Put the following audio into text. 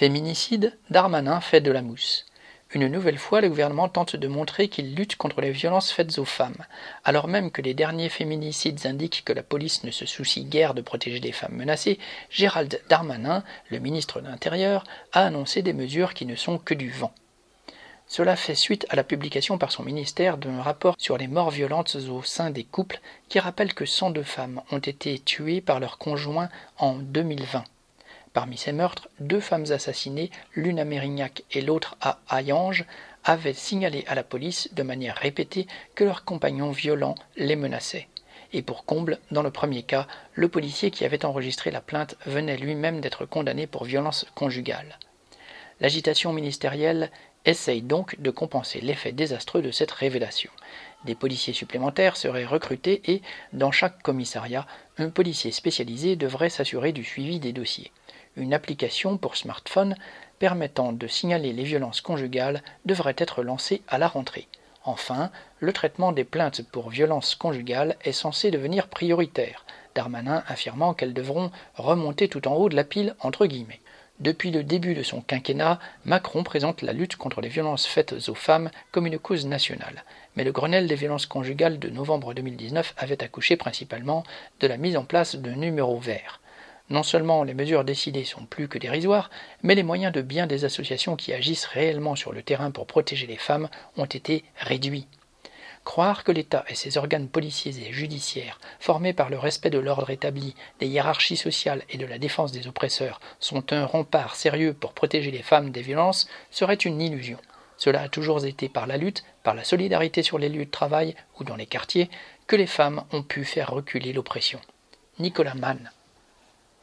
Féminicide, Darmanin fait de la mousse. Une nouvelle fois, le gouvernement tente de montrer qu'il lutte contre les violences faites aux femmes, alors même que les derniers féminicides indiquent que la police ne se soucie guère de protéger les femmes menacées. Gérald Darmanin, le ministre de l'Intérieur, a annoncé des mesures qui ne sont que du vent. Cela fait suite à la publication par son ministère d'un rapport sur les morts violentes au sein des couples qui rappelle que 102 femmes ont été tuées par leur conjoint en 2020. Parmi ces meurtres, deux femmes assassinées, l'une à Mérignac et l'autre à Hayange, avaient signalé à la police de manière répétée que leurs compagnons violents les menaçaient. Et pour comble, dans le premier cas, le policier qui avait enregistré la plainte venait lui-même d'être condamné pour violence conjugale. L'agitation ministérielle essaye donc de compenser l'effet désastreux de cette révélation. Des policiers supplémentaires seraient recrutés et, dans chaque commissariat, un policier spécialisé devrait s'assurer du suivi des dossiers une application pour smartphone permettant de signaler les violences conjugales devrait être lancée à la rentrée. Enfin, le traitement des plaintes pour violences conjugales est censé devenir prioritaire, Darmanin affirmant qu'elles devront remonter tout en haut de la pile entre guillemets. Depuis le début de son quinquennat, Macron présente la lutte contre les violences faites aux femmes comme une cause nationale. Mais le Grenelle des violences conjugales de novembre 2019 avait accouché principalement de la mise en place d'un numéro vert. Non seulement les mesures décidées sont plus que dérisoires, mais les moyens de bien des associations qui agissent réellement sur le terrain pour protéger les femmes ont été réduits. Croire que l'État et ses organes policiers et judiciaires, formés par le respect de l'ordre établi, des hiérarchies sociales et de la défense des oppresseurs, sont un rempart sérieux pour protéger les femmes des violences, serait une illusion. Cela a toujours été par la lutte, par la solidarité sur les lieux de travail ou dans les quartiers, que les femmes ont pu faire reculer l'oppression. Nicolas Mann